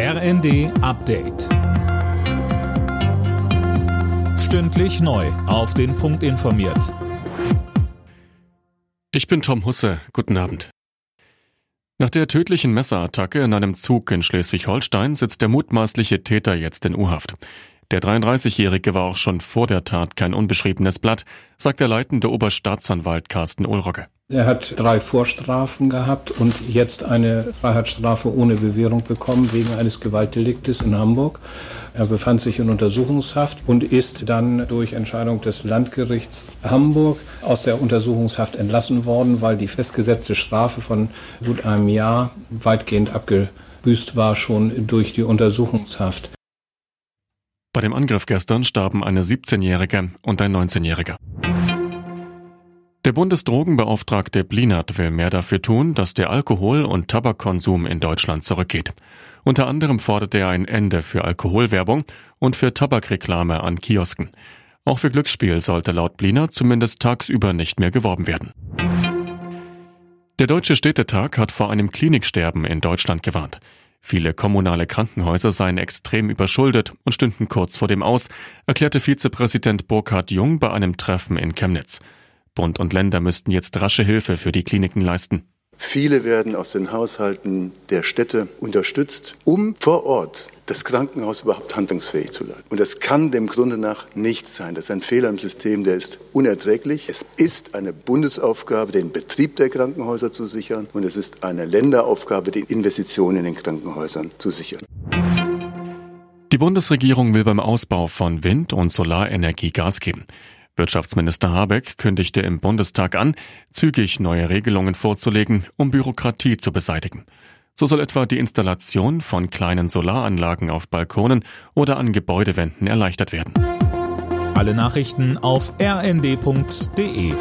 RND Update. Stündlich neu. Auf den Punkt informiert. Ich bin Tom Husse. Guten Abend. Nach der tödlichen Messerattacke in einem Zug in Schleswig-Holstein sitzt der mutmaßliche Täter jetzt in U-Haft. Der 33-Jährige war auch schon vor der Tat kein unbeschriebenes Blatt, sagt der leitende Oberstaatsanwalt Carsten Ulrogge. Er hat drei Vorstrafen gehabt und jetzt eine Freiheitsstrafe ohne Bewährung bekommen wegen eines Gewaltdeliktes in Hamburg. Er befand sich in Untersuchungshaft und ist dann durch Entscheidung des Landgerichts Hamburg aus der Untersuchungshaft entlassen worden, weil die festgesetzte Strafe von gut einem Jahr weitgehend abgebüßt war schon durch die Untersuchungshaft. Bei dem Angriff gestern starben eine 17-Jährige und ein 19-Jähriger. Der Bundesdrogenbeauftragte Blinert will mehr dafür tun, dass der Alkohol- und Tabakkonsum in Deutschland zurückgeht. Unter anderem fordert er ein Ende für Alkoholwerbung und für Tabakreklame an Kiosken. Auch für Glücksspiel sollte laut Blinert zumindest tagsüber nicht mehr geworben werden. Der Deutsche Städtetag hat vor einem Kliniksterben in Deutschland gewarnt. Viele kommunale Krankenhäuser seien extrem überschuldet und stünden kurz vor dem Aus, erklärte Vizepräsident Burkhard Jung bei einem Treffen in Chemnitz. Bund und Länder müssten jetzt rasche Hilfe für die Kliniken leisten. Viele werden aus den Haushalten der Städte unterstützt, um vor Ort das Krankenhaus überhaupt handlungsfähig zu leiten. Und das kann dem Grunde nach nicht sein. Das ist ein Fehler im System, der ist unerträglich. Es ist eine Bundesaufgabe, den Betrieb der Krankenhäuser zu sichern. Und es ist eine Länderaufgabe, die Investitionen in den Krankenhäusern zu sichern. Die Bundesregierung will beim Ausbau von Wind- und Solarenergie Gas geben. Wirtschaftsminister Habeck kündigte im Bundestag an, zügig neue Regelungen vorzulegen, um Bürokratie zu beseitigen. So soll etwa die Installation von kleinen Solaranlagen auf Balkonen oder an Gebäudewänden erleichtert werden. Alle Nachrichten auf rnd.de